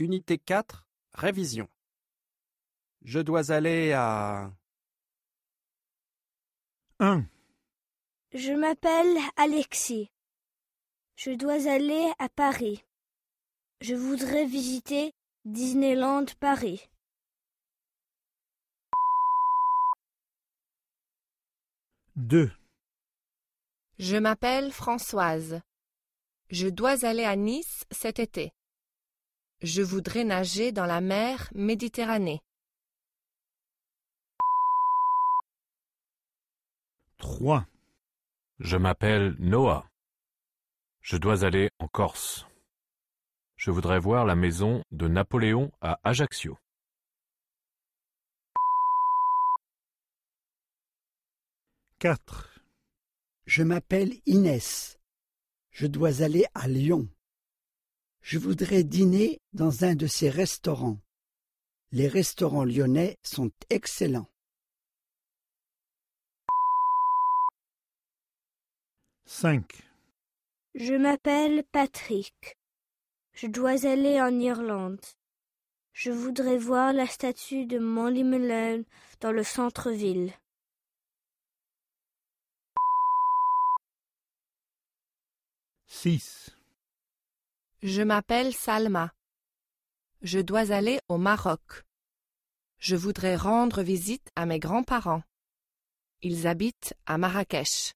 Unité 4, révision. Je dois aller à... 1, Je m'appelle Alexis. Je dois aller à Paris. Je voudrais visiter Disneyland Paris. 2, Je m'appelle Françoise. Je dois aller à Nice cet été. Je voudrais nager dans la mer Méditerranée. 3, Je m'appelle Noah. Je dois aller en Corse. Je voudrais voir la maison de Napoléon à Ajaccio. 4, Je m'appelle Inès. Je dois aller à Lyon. Je voudrais dîner dans un de ces restaurants. Les restaurants lyonnais sont excellents. 5, Je m'appelle Patrick. Je dois aller en Irlande. Je voudrais voir la statue de Montlimelon dans le centre-ville. 6, Je m'appelle Salma. Je dois aller au Maroc. Je voudrais rendre visite à mes grands-parents. Ils habitent à Marrakech.